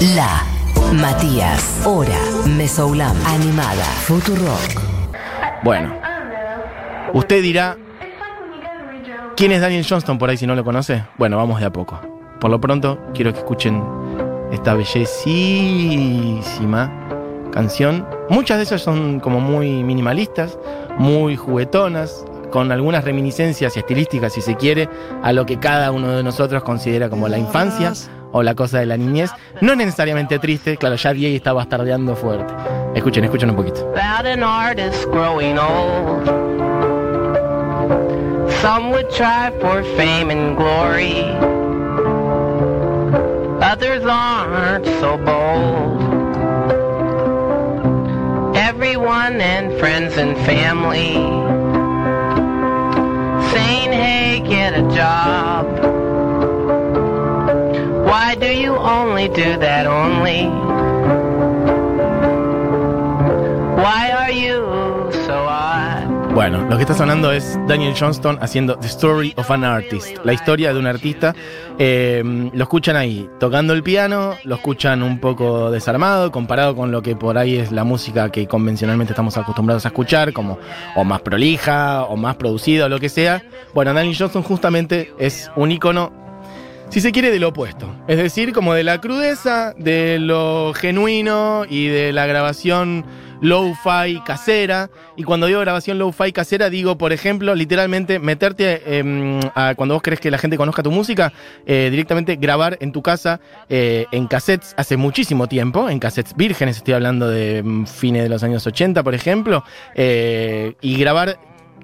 La Matías, Hora, Mesoulam, Animada, Futurock. Bueno, usted dirá, ¿quién es Daniel Johnston por ahí si no lo conoce? Bueno, vamos de a poco. Por lo pronto, quiero que escuchen esta bellísima canción. Muchas de ellas son como muy minimalistas, muy juguetonas, con algunas reminiscencias estilísticas, si se quiere, a lo que cada uno de nosotros considera como la infancia o la cosa de la niñez. No necesariamente triste, claro, ya Diego está bastardeando fuerte. Escuchen, escuchen un poquito. Some would try for fame and glory. Others aren't so bold. Everyone and friends and family saying, hey, get a job. Why do you only do that only? Why are you so odd? Bueno, lo que está sonando es Daniel Johnston haciendo The Story of an Artist, la historia de un artista. Eh, lo escuchan ahí tocando el piano, lo escuchan un poco desarmado comparado con lo que por ahí es la música que convencionalmente estamos acostumbrados a escuchar, como o más prolija o más producida o lo que sea. Bueno, Daniel Johnston justamente es un icono si se quiere, de lo opuesto. Es decir, como de la crudeza, de lo genuino y de la grabación low-fi casera. Y cuando digo grabación low-fi casera, digo, por ejemplo, literalmente meterte em, a cuando vos querés que la gente conozca tu música, eh, directamente grabar en tu casa eh, en cassettes hace muchísimo tiempo, en cassettes vírgenes, estoy hablando de mm, fines de los años 80, por ejemplo, eh, y grabar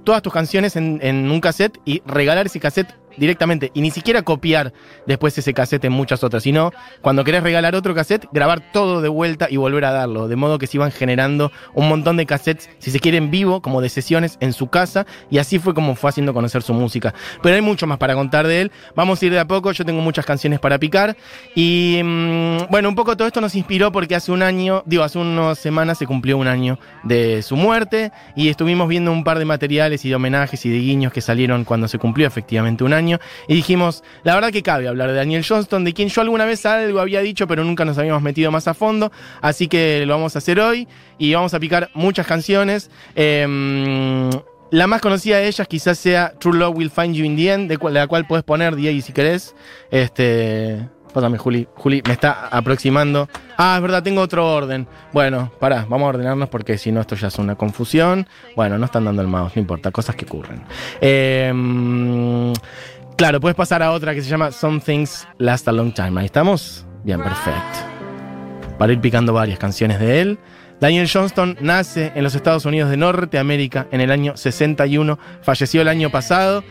todas tus canciones en, en un cassette y regalar ese cassette directamente y ni siquiera copiar después ese cassette en muchas otras, sino cuando querés regalar otro cassette, grabar todo de vuelta y volver a darlo, de modo que se iban generando un montón de cassettes, si se quiere en vivo, como de sesiones en su casa, y así fue como fue haciendo conocer su música. Pero hay mucho más para contar de él, vamos a ir de a poco, yo tengo muchas canciones para picar, y mm, bueno, un poco todo esto nos inspiró porque hace un año, digo, hace unas semanas se cumplió un año de su muerte, y estuvimos viendo un par de materiales y de homenajes y de guiños que salieron cuando se cumplió efectivamente un año y dijimos, la verdad que cabe hablar de Daniel Johnston, de quien yo alguna vez algo había dicho, pero nunca nos habíamos metido más a fondo, así que lo vamos a hacer hoy y vamos a picar muchas canciones. Em, la más conocida de ellas quizás sea True Love Will Find You in the End, de, la cual puedes poner, Diego, si querés. Este, pásame, Juli. Juli me está aproximando. Ah, es verdad, tengo otro orden. Bueno, pará, vamos a ordenarnos porque si no esto ya es una confusión. Bueno, no están dando el mouse, no importa, cosas que ocurren. Em, claro, puedes pasar a otra que se llama Some Things Last a Long Time. Ahí estamos. Bien, perfecto. Para ir picando varias canciones de él. Daniel Johnston nace en los Estados Unidos de Norteamérica en el año 61. Falleció el año pasado.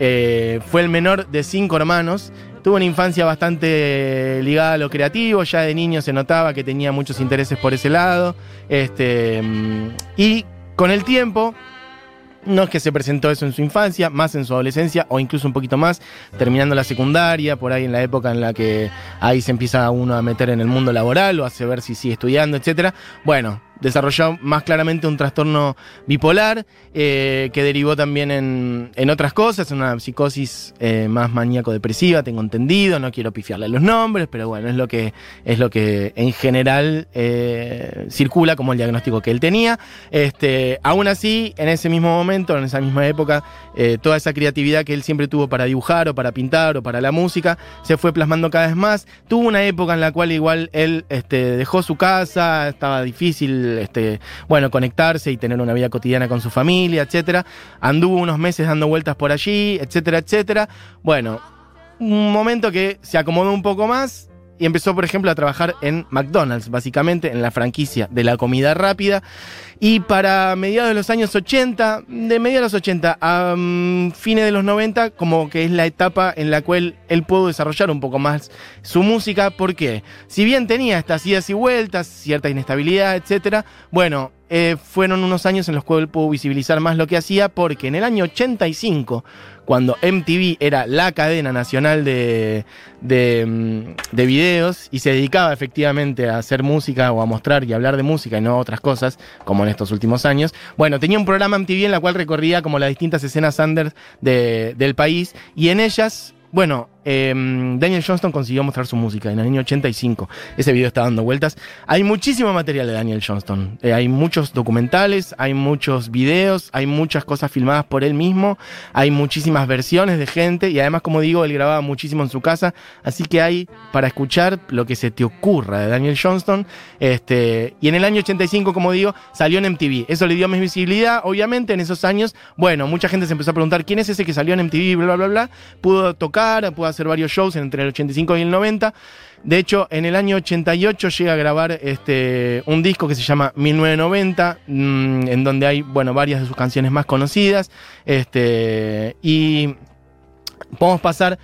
Eh, fue el menor de cinco hermanos. Tuvo una infancia bastante ligada a lo creativo. Ya de niño se notaba que tenía muchos intereses por ese lado. Este, mm, y con el tiempo, no es que se presentó eso en su infancia, más en su adolescencia o incluso un poquito más, terminando la secundaria, por ahí en la época en la que ahí se empieza uno a meter en el mundo laboral o a saber si sigue estudiando, etcétera. Bueno, desarrolló más claramente un trastorno bipolar eh, que derivó también en, en otras cosas, una psicosis eh, más maníaco-depresiva, tengo entendido, no quiero pifiarle los nombres, pero bueno, es lo que, es lo que en general eh, circula como el diagnóstico que él tenía. Este, aún así, en ese mismo momento, en esa misma época, toda esa creatividad que él siempre tuvo para dibujar o para pintar o para la música se fue plasmando cada vez más. Tuvo una época en la cual igual él este, dejó su casa, estaba difícil este, bueno, conectarse y tener una vida cotidiana con su familia, etcétera. Anduvo unos meses dando vueltas por allí, etcétera, etcétera. Bueno, un momento que se acomodó un poco más y empezó, por ejemplo, a trabajar en McDonald's, básicamente en la franquicia de la comida rápida. Y para mediados de los años 80, de mediados de los 80 a mm, fines de los 90, como que es la etapa en la cual él pudo desarrollar un poco más su música. ¿Por qué? Si bien tenía estas idas y vueltas, cierta inestabilidad, etcétera, bueno, eh, fueron unos años en los cuales pudo visibilizar más lo que hacía, porque en el año 85, cuando MTV era la cadena nacional de, de, mm, de videos y se dedicaba efectivamente a hacer música o a mostrar y hablar de música y no otras cosas, como en estos últimos años, bueno, tenía un programa MTV en la cual recorría como las distintas escenas under de- del país y en ellas, bueno, eh, Daniel Johnston consiguió mostrar su música en el año 85. Ese video está dando vueltas. Hay muchísimo material de Daniel Johnston. Eh, hay muchos documentales, hay muchos videos, hay muchas cosas filmadas por él mismo, hay muchísimas versiones de gente y además, como digo, él grababa muchísimo en su casa. Así que hay para escuchar lo que se te ocurra de Daniel Johnston. Este, y en el año 85, como digo, salió en MTV. Eso le dio más visibilidad, obviamente, en esos años. Bueno, mucha gente se empezó a preguntar quién es ese que salió en MTV, bla, bla, bla. Pudo tocar, pudo hacer varios shows entre el 85 y el 90. De hecho, en el año 88 llega a grabar este, un disco que se llama 1990, mmm, en donde hay, bueno, varias de sus canciones más conocidas. Este, y podemos pasar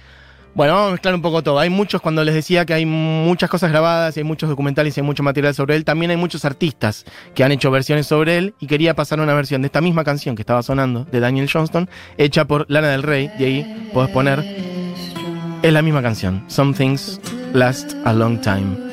bueno, vamos a mezclar un poco todo. Hay muchos, cuando les decía que hay muchas cosas grabadas, hay muchos documentales y hay mucho material sobre él, también hay muchos artistas que han hecho versiones sobre él y quería pasar una versión de esta misma canción que estaba sonando, de Daniel Johnston, hecha por Lana del Rey, y ahí podés poner, es la misma canción, Some Things Last a Long Time.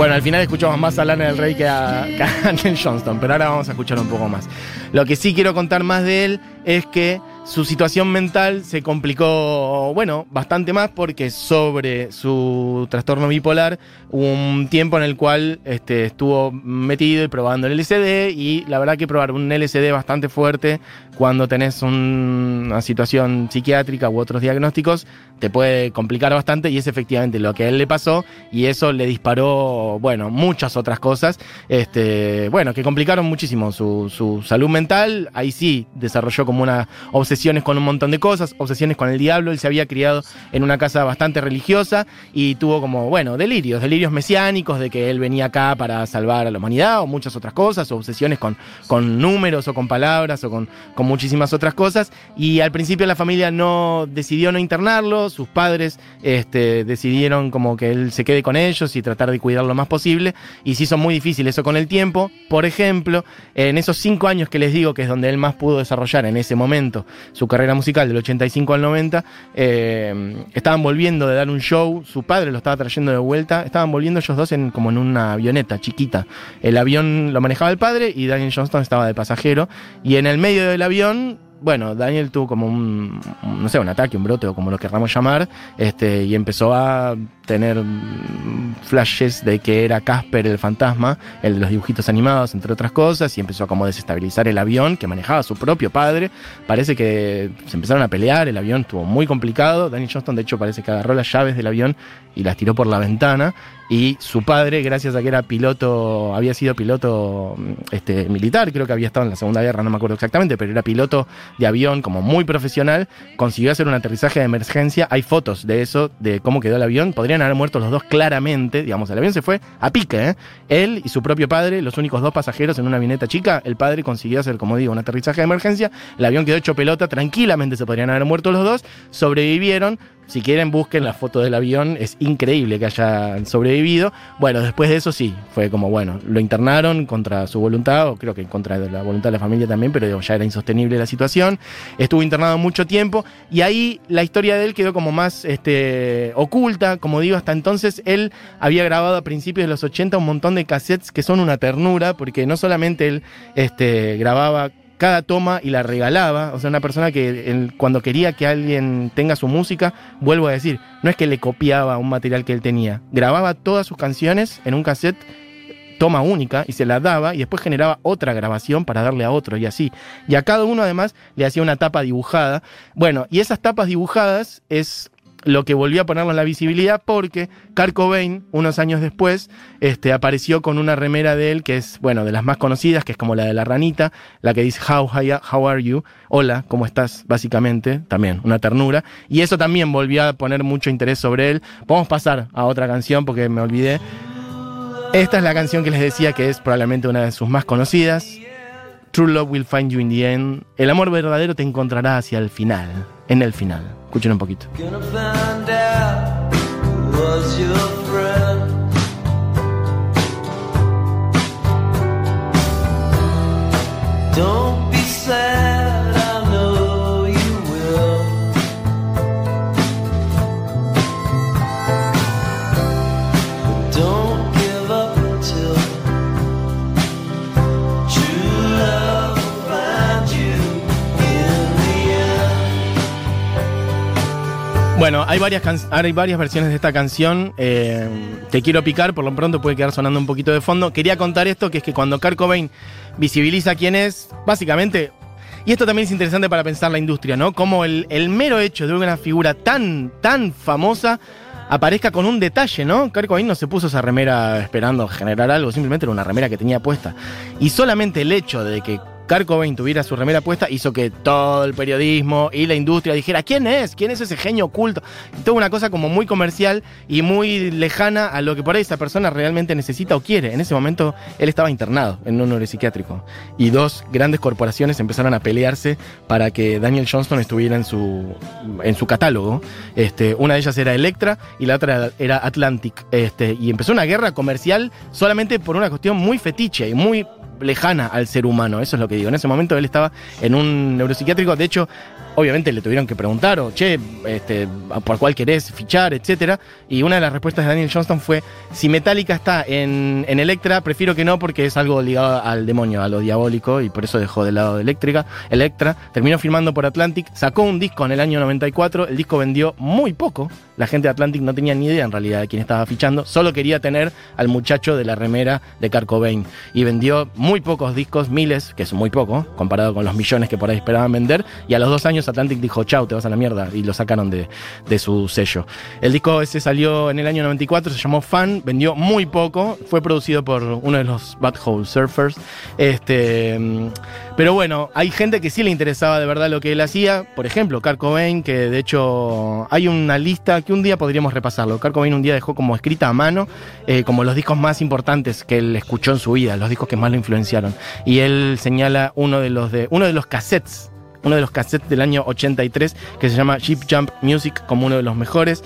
Bueno, al final escuchamos más a Lana del Rey que a, que Johnston, pero ahora vamos a escuchar un poco más. Lo que sí quiero contar más de él es que su situación mental se complicó, bueno, bastante más porque sobre su trastorno bipolar hubo un tiempo en el cual este, estuvo metido y probando el LSD y la verdad que probar un LSD bastante fuerte cuando tenés un- una situación psiquiátrica u otros diagnósticos te puede complicar bastante y es efectivamente lo que a él le pasó y eso le disparó, bueno, muchas otras cosas, este, bueno, que complicaron muchísimo su, su salud mental, ahí sí desarrolló como una obsesiones con un montón de cosas, obsesiones con el diablo, él se había criado en una casa bastante religiosa y tuvo como, bueno, delirios, delirios mesiánicos de que él venía acá para salvar a la humanidad o muchas otras cosas, o obsesiones con, con números o con palabras o con, con muchísimas otras cosas. Y al principio la familia no decidió no internarlo, sus padres este, decidieron como que él se quede con ellos y tratar de cuidarlo lo más posible. Y se hizo muy difícil eso con el tiempo, por ejemplo, en esos cinco años que les digo que es donde él más pudo desarrollar en ese momento su carrera musical del 85 al 90, eh, estaban volviendo de dar un show, su padre lo estaba trayendo de vuelta, estaban volviendo ellos dos en, como en una avioneta chiquita. El avión lo manejaba el padre y Daniel Johnston estaba de pasajero y en el medio del avión bueno, Daniel tuvo como un, no sé, un ataque, un brote o como lo querramos llamar, este, y empezó a tener flashes de que era Casper el fantasma, el de los dibujitos animados, entre otras cosas, y empezó a como desestabilizar el avión que manejaba su propio padre. Parece que se empezaron a pelear, el avión estuvo muy complicado. Daniel Johnston, de hecho, parece que agarró las llaves del avión y las tiró por la ventana. Y su padre, gracias a que era piloto, había sido piloto este, militar, creo que había estado en la Segunda Guerra, no me acuerdo exactamente, pero era piloto de avión como muy profesional, consiguió hacer un aterrizaje de emergencia. Hay fotos de eso, de cómo quedó el avión. Podrían haber muerto los dos claramente. Digamos, el avión se fue a pique, ¿eh? Él y su propio padre, los únicos dos pasajeros en una avioneta chica. El padre consiguió hacer, como digo, un aterrizaje de emergencia. El avión quedó hecho pelota, tranquilamente se podrían haber muerto los dos. Sobrevivieron. Si quieren, busquen la foto del avión. Es increíble que hayan sobrevivido. Bueno, después de eso sí, fue como, bueno, lo internaron contra su voluntad, o creo que contra la voluntad de la familia también, pero ya era insostenible la situación. Estuvo internado mucho tiempo y ahí la historia de él quedó como más este, oculta. Como digo, hasta entonces él había grabado a principios de los 80 un montón de cassettes que son una ternura, porque no solamente él este, grababa cada toma y la regalaba. O sea, una persona que cuando quería que alguien tenga su música, vuelvo a decir, no es que le copiaba un material que él tenía, grababa todas sus canciones en un cassette toma única y se la daba y después generaba otra grabación para darle a otro y así. Y a cada uno además le hacía una tapa dibujada. Bueno, y esas tapas dibujadas es lo que volvió a ponerlo en la visibilidad porque Kurt Cobain, unos años después, este, apareció con una remera de él que es, bueno, de las más conocidas, que es como la de la ranita, la que dice How, how are you? Hola, ¿cómo estás? Básicamente, también una ternura. Y eso también volvió a poner mucho interés sobre él. Podemos pasar a otra canción porque me olvidé. Esta es la canción que les decía que es probablemente una de sus más conocidas. True Love Will Find You in the End. El amor verdadero te encontrará hacia el final, en el final. Escuchen un poquito. Don't be sad. Bueno, hay varias, hay varias versiones de esta canción. eh, te quiero picar, por lo pronto puede quedar sonando un poquito de fondo. Quería contar esto, que es que cuando Kurt Cobain visibiliza quién es, básicamente, y esto también es interesante para pensar la industria, ¿no? Como el, el mero hecho de una figura tan, tan famosa aparezca con un detalle, ¿no? Kurt Cobain no se puso esa remera esperando generar algo, simplemente era una remera que tenía puesta. Y solamente el hecho de que Kurt tuviera su remera puesta hizo que todo el periodismo y la industria dijera, ¿quién es? ¿Quién es ese genio oculto? Y toda una cosa como muy comercial y muy lejana a lo que por ahí esa persona realmente necesita o quiere. En ese momento él estaba internado en un neuropsiquiátrico y dos grandes corporaciones empezaron a pelearse para que Daniel Johnston estuviera en su, en su catálogo. Este, una de ellas era Electra y la otra era Atlantic. Este, y empezó una guerra comercial solamente por una cuestión muy fetiche y muy lejana al ser humano, eso es lo que digo. En ese momento él estaba en un neuropsiquiátrico, de hecho, obviamente le tuvieron que preguntar, o che, este, por cuál querés fichar, etcétera. Y una de las respuestas de Daniel Johnston fue: si Metallica está en, en Electra, prefiero que no, porque es algo ligado al demonio, a lo diabólico, y por eso dejó de lado de Electrica, Electra. Terminó firmando por Atlantic, sacó un disco en el año 94, el disco vendió muy poco. La gente de Atlantic no tenía ni idea en realidad de quién estaba fichando, solo quería tener al muchacho de la remera de Kurt Cobain. Y vendió muy pocos discos, miles, que es muy poco, comparado con los millones que por ahí esperaban vender. Y a los dos años Atlantic dijo, chau, te vas a la mierda, y lo sacaron de, de su sello. El disco ese salió en el año 94, se llamó Fan, vendió muy poco, fue producido por uno de los Bad Hole Surfers. Este, pero bueno, hay gente que sí le interesaba de verdad lo que él hacía, por ejemplo, Kurt Cobain, que de hecho hay una lista que un día podríamos repasarlo. Kurt Cobain un día dejó como escrita a mano, eh, como los discos más importantes que él escuchó en su vida, los discos que más lo influenciaron. Y él señala uno de los de uno de los cassettes uno de los cassettes del año 83 que se llama Jeep Jump Music como uno de los mejores.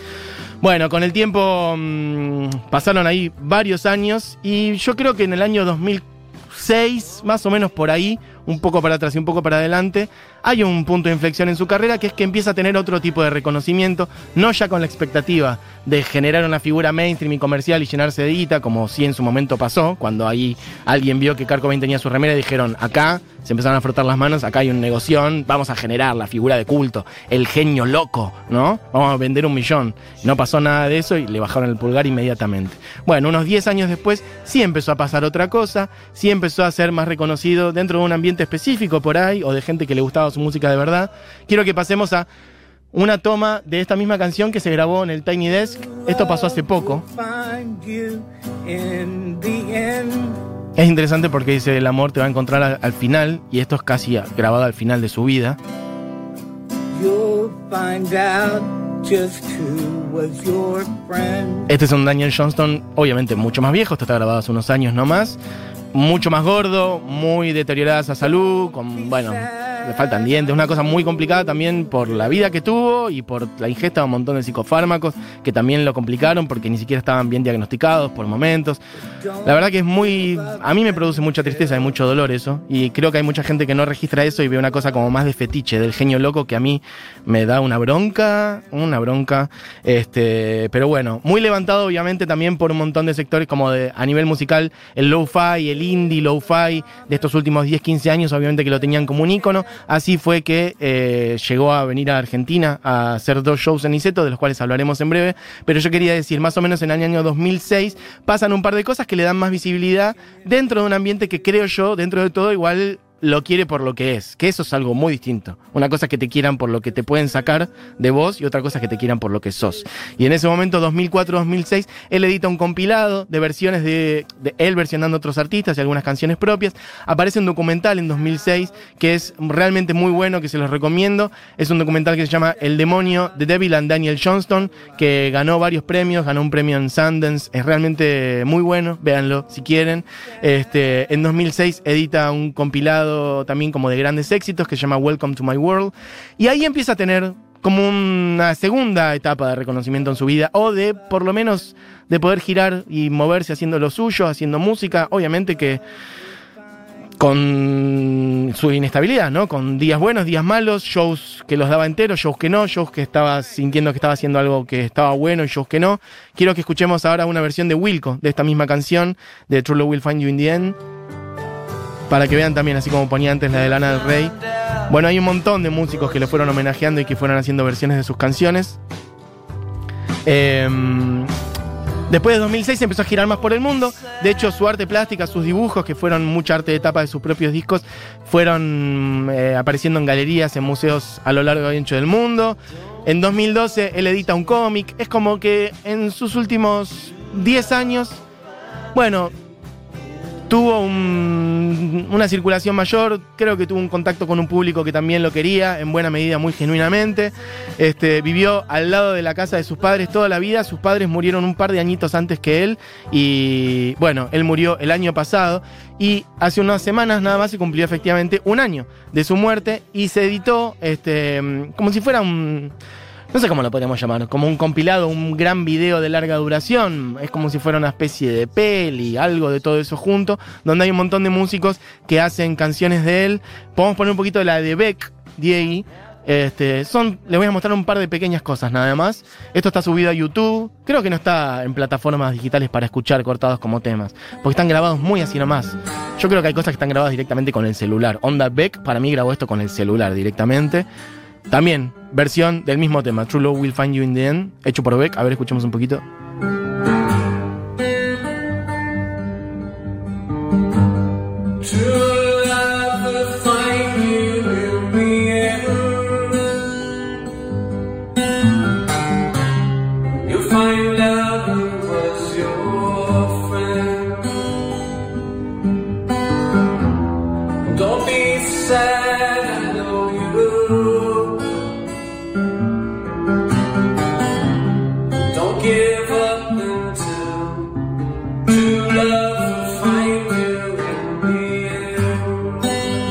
Bueno, con el tiempo mm, pasaron ahí varios años y yo creo que en el año 2006, más o menos por ahí, un poco para atrás y un poco para adelante, hay un punto de inflexión en su carrera que es que empieza a tener otro tipo de reconocimiento, no ya con la expectativa de generar una figura mainstream y comercial y llenarse de guita, como sí en su momento pasó, cuando ahí alguien vio que Kurt Cobain tenía su remera y dijeron, acá se empezaron a frotar las manos, acá hay un negoción, vamos a generar la figura de culto, el genio loco, ¿no? Vamos a vender un millón. No pasó nada de eso y le bajaron el pulgar inmediatamente. Bueno, unos 10 años después sí empezó a pasar otra cosa, sí empezó a ser más reconocido dentro de un ambiente específico por ahí o de gente que le gustaba su música de verdad. Quiero que pasemos a una toma de esta misma canción que se grabó en el Tiny Desk. Esto pasó hace poco. Es interesante porque dice el amor te va a encontrar al, al final y esto es casi grabado al final de su vida. Este es un Daniel Johnston, obviamente mucho más viejo, esto está grabado hace unos años nomás. Mucho más gordo, muy deteriorada esa salud, con, bueno, le faltan dientes, una cosa muy complicada también por la vida que tuvo y por la ingesta de un montón de psicofármacos que también lo complicaron porque ni siquiera estaban bien diagnosticados por momentos. La verdad que es muy. A mí me produce mucha tristeza y mucho dolor eso. Y creo que hay mucha gente que no registra eso y ve una cosa como más de fetiche, del genio loco, que a mí me da una bronca, una bronca. Este, pero bueno, muy levantado obviamente también por un montón de sectores como de, a nivel musical, el lo-fi, el indie, lo-fi de estos últimos 10, 15 años, obviamente que lo tenían como un ícono. Así fue que eh, llegó a venir a Argentina a hacer dos shows en Iseto, de los cuales hablaremos en breve. Pero yo quería decir, más o menos en el año 2006 pasan un par de cosas que le dan más visibilidad dentro de un ambiente que creo yo, dentro de todo, igual lo quiere por lo que es, que eso es algo muy distinto. Una cosa es que te quieran por lo que te pueden sacar de vos y otra cosa es que te quieran por lo que sos. Y en ese momento, 2004-2006, él edita un compilado de versiones de, él versionando otros artistas y algunas canciones propias. Aparece un documental en 2006 que es realmente muy bueno, que se los recomiendo. Es un documental que se llama El demonio de Devil and Daniel Johnston, que ganó varios premios, ganó un premio en Sundance. Es realmente muy bueno, véanlo si quieren. Este, en 2006 edita un compilado también como de grandes éxitos que se llama Welcome to My World. Y ahí empieza a tener como una segunda etapa de reconocimiento en su vida, o de por lo menos de poder girar y moverse haciendo lo suyo, haciendo música, obviamente que con su inestabilidad, ¿no? Con días buenos, días malos, shows que los daba enteros, shows que no, shows que estaba sintiendo que estaba haciendo algo que estaba bueno y shows que no. Quiero que escuchemos ahora una versión de Wilco, de esta misma canción, de True Love Will Find You in the End, para que vean también, así como ponía antes la de Lana del Rey. Bueno, hay un montón de músicos que le fueron homenajeando y que fueron haciendo versiones de sus canciones. Eh, Después de 2006 empezó a girar más por el mundo. De hecho, su arte plástica, sus dibujos, que fueron mucha arte de tapa de sus propios discos, fueron eh, apareciendo en galerías, en museos a lo largo y ancho del mundo. En 2012 él edita un cómic. Es como que en sus últimos 10 años, bueno, tuvo un- una circulación mayor, creo que tuvo un contacto con un público que también lo quería, en buena medida, muy genuinamente. Este, vivió al lado de la casa de sus padres toda la vida, sus padres murieron un par de añitos antes que él y bueno, él murió el año pasado y hace unas semanas nada más se cumplió efectivamente un año de su muerte y se editó este, como si fuera un... No sé cómo lo podríamos llamar, como un compilado, un gran video de larga duración. Es como si fuera una especie de peli, algo de todo eso junto, donde hay un montón de músicos que hacen canciones de él. Podemos poner un poquito de la de Beck, Diego. Este, son, les voy a mostrar un par de pequeñas cosas nada más. Esto está subido a YouTube. Creo que no está en plataformas digitales para escuchar cortados como temas, porque están grabados muy así nomás. Yo creo que hay cosas que están grabadas directamente con el celular. Onda Beck para mí grabó esto con el celular directamente. También, versión del mismo tema, True Love Will Find You in the End, hecho por Beck. A ver, escuchemos un poquito.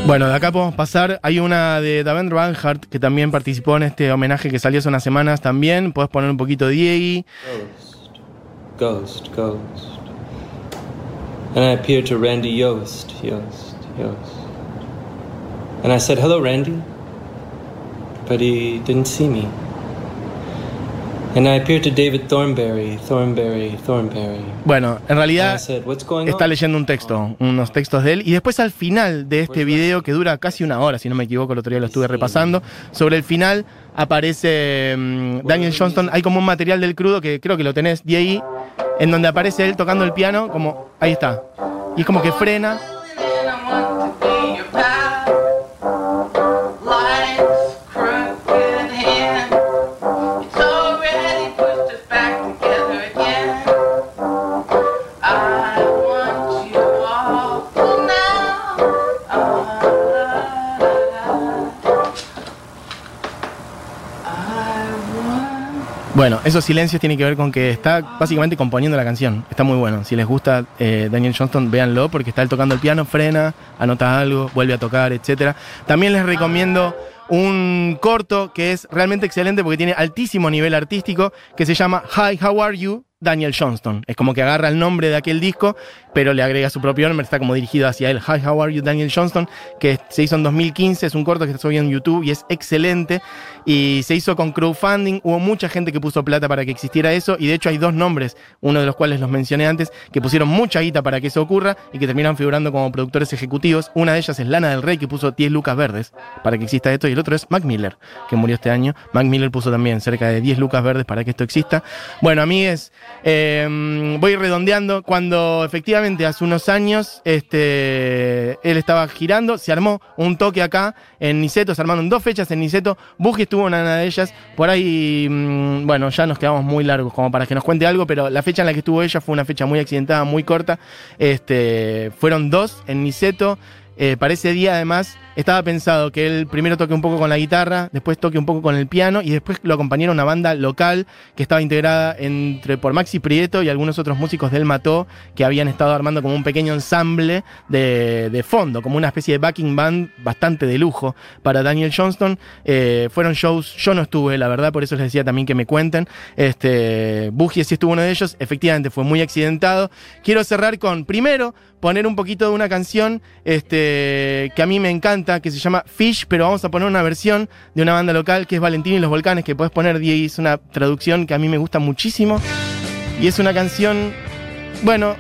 Bueno, de acá podemos pasar. Hay una de Davendra Banhart que también participó en este homenaje que salió hace unas semanas también. Puedes poner un poquito de Diegui. Ghost, ghost. And I appeared to Randy Yost, Yost, Yost. And I said, Hello, Randy. But he didn't see me. And I appeared to David Thornberry, Thornberry, Thornberry. Bueno, en realidad said, está leyendo un texto, unos textos de él. Y después al final de este video, que dura casi una hora, si no me equivoco, el otro día lo estuve repasando, sobre el final aparece mm, Daniel Johnston. Hay como un material del crudo que creo que lo tenés, Diegui, en donde aparece él tocando el piano, como ahí está. Y es como que frena. Bueno, esos silencios tienen que ver con que está básicamente componiendo la canción. Está muy bueno. Si les gusta eh, Daniel Johnston, véanlo porque está él tocando el piano, frena, anota algo, vuelve a tocar, etc. También les recomiendo un corto que es realmente excelente porque tiene altísimo nivel artístico que se llama Hi, How Are You? Daniel Johnston. Es como que agarra el nombre de aquel disco, pero le agrega su propio nombre, está como dirigido hacia él. Hi, how are you, Daniel Johnston? Que se hizo en 2015, es un corto que está subido en YouTube y es excelente. Y se hizo con crowdfunding, hubo mucha gente que puso plata para que existiera eso, y de hecho hay dos nombres, uno de los cuales los mencioné antes, que pusieron mucha guita para que eso ocurra y que terminan figurando como productores ejecutivos. Una de ellas es Lana del Rey, que puso 10 lucas verdes para que exista esto, y el otro es Mac Miller, que murió este año. Mac Miller puso también cerca de 10 lucas verdes para que esto exista. Bueno, a mí es eh, voy redondeando. Cuando efectivamente hace unos años este, él estaba girando, se armó un toque acá en Niceto, se armaron dos fechas en Niceto. Buji estuvo en una de ellas. Por ahí, mm, bueno, ya nos quedamos muy largos como para que nos cuente algo, pero la fecha en la que estuvo ella fue una fecha muy accidentada, muy corta. Este, fueron dos en Niceto. Eh, para ese día, además, estaba pensado que él primero toque un poco con la guitarra, después toque un poco con el piano y después lo acompañara una banda local que estaba integrada entre por Maxi Prieto y algunos otros músicos del Mató que habían estado armando como un pequeño ensamble de, de fondo, como una especie de backing band bastante de lujo para Daniel Johnston. Eh, fueron shows, yo no estuve, la verdad, por eso les decía también que me cuenten. Este, Bugie sí estuvo uno de ellos, efectivamente fue muy accidentado. Quiero cerrar con, primero, poner un poquito de una canción este, que a mí me encanta, que se llama Fish, pero vamos a poner una versión de una banda local que es Valentín y los Volcanes, que puedes poner, Diego, es una traducción que a mí me gusta muchísimo. Y es una canción, bueno,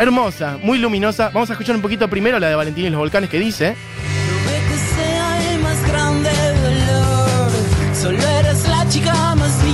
hermosa, muy luminosa. Vamos a escuchar un poquito primero la de Valentín y los Volcanes que dice... Solo eres la chica más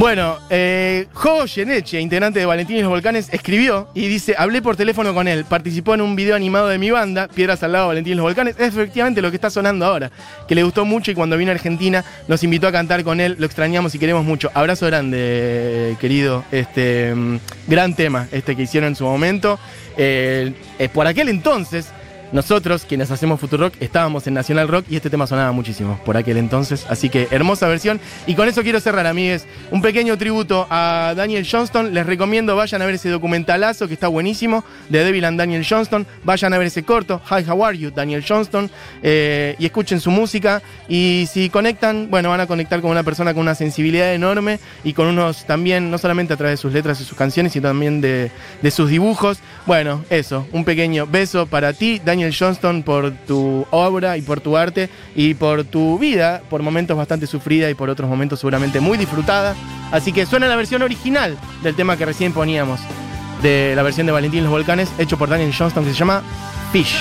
Bueno, eh, Jo Yeneche, integrante de Valentín y los Volcanes, escribió y dice, hablé por teléfono con él, participó en un video animado de mi banda, Piedras al lado, Valentín y los Volcanes, es efectivamente lo que está sonando ahora, que le gustó mucho y cuando vino a Argentina nos invitó a cantar con él, lo extrañamos y queremos mucho. Abrazo grande, querido, este mm, gran tema este que hicieron en su momento. Eh, eh, por aquel entonces, nosotros, quienes hacemos Futurock, estábamos en Nacional Rock y este tema sonaba muchísimo por aquel entonces. Así que hermosa versión. Y con eso quiero cerrar, amigues. Un pequeño tributo a Daniel Johnston. Les recomiendo, vayan a ver ese documentalazo que está buenísimo de Devil and Daniel Johnston. Vayan a ver ese corto, Hi, How Are You, Daniel Johnston. eh, y escuchen su música. Y si conectan, bueno, van a conectar con una persona con una sensibilidad enorme y con unos también, no solamente a través de sus letras y sus canciones, sino también de, de sus dibujos. Bueno, eso, un pequeño beso para ti, Daniel Johnston, por tu obra y por tu arte y por tu vida, por momentos bastante sufrida y por otros momentos seguramente muy disfrutada. Así que suena la versión original del tema que recién poníamos, de la versión de Valentín y los Volcanes, hecho por Daniel Johnston, que se llama Fish.